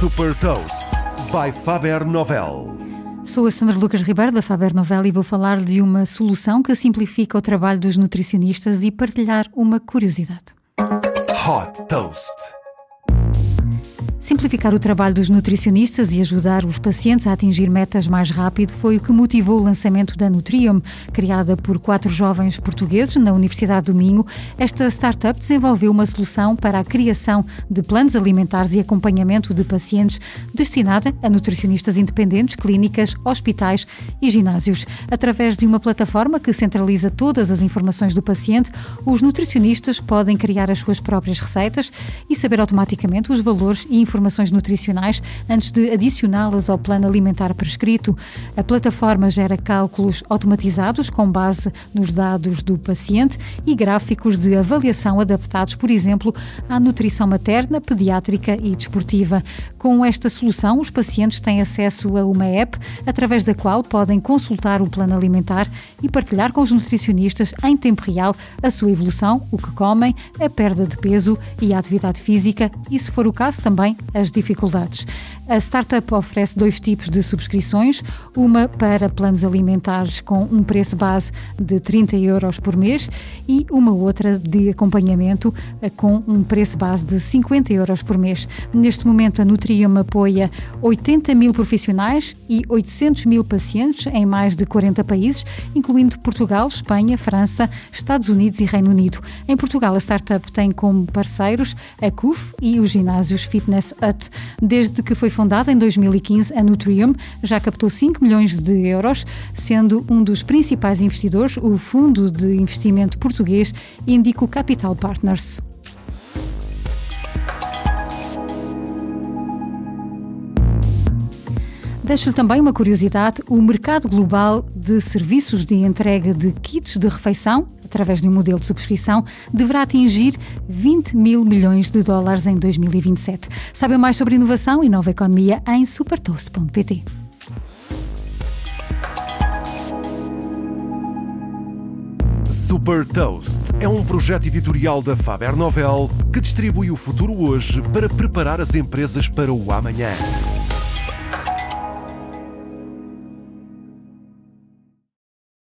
Super Toast by Faber Novel. Sou a Sandra Lucas Ribeiro da Faber Novel e vou falar de uma solução que simplifica o trabalho dos nutricionistas e partilhar uma curiosidade. Hot Toast. Simplificar o trabalho dos nutricionistas e ajudar os pacientes a atingir metas mais rápido foi o que motivou o lançamento da Nutrium, criada por quatro jovens portugueses na Universidade do Minho. Esta startup desenvolveu uma solução para a criação de planos alimentares e acompanhamento de pacientes destinada a nutricionistas independentes, clínicas, hospitais e ginásios. Através de uma plataforma que centraliza todas as informações do paciente, os nutricionistas podem criar as suas próprias receitas e saber automaticamente os valores e informações informações nutricionais antes de adicioná-las ao plano alimentar prescrito. A plataforma gera cálculos automatizados com base nos dados do paciente e gráficos de avaliação adaptados, por exemplo, à nutrição materna, pediátrica e desportiva. Com esta solução, os pacientes têm acesso a uma app através da qual podem consultar o plano alimentar e partilhar com os nutricionistas em tempo real a sua evolução, o que comem, a perda de peso e a atividade física e, se for o caso, também as dificuldades. A startup oferece dois tipos de subscrições, uma para planos alimentares com um preço base de 30 euros por mês e uma outra de acompanhamento com um preço base de 50 euros por mês. Neste momento, a Nutrium apoia 80 mil profissionais e 800 mil pacientes em mais de 40 países, incluindo Portugal, Espanha, França, Estados Unidos e Reino Unido. Em Portugal, a startup tem como parceiros a CUF e os ginásios Fitness Hut. Desde que foi fundada em 2015, a Nutrium já captou 5 milhões de euros, sendo um dos principais investidores o fundo de investimento português Indico Capital Partners. Deixo-lhe também uma curiosidade: o mercado global de serviços de entrega de kits de refeição, através de um modelo de subscrição, deverá atingir 20 mil milhões de dólares em 2027. Saiba mais sobre inovação e nova economia em supertoast.pt. Super Toast é um projeto editorial da Faber Novel que distribui o futuro hoje para preparar as empresas para o amanhã.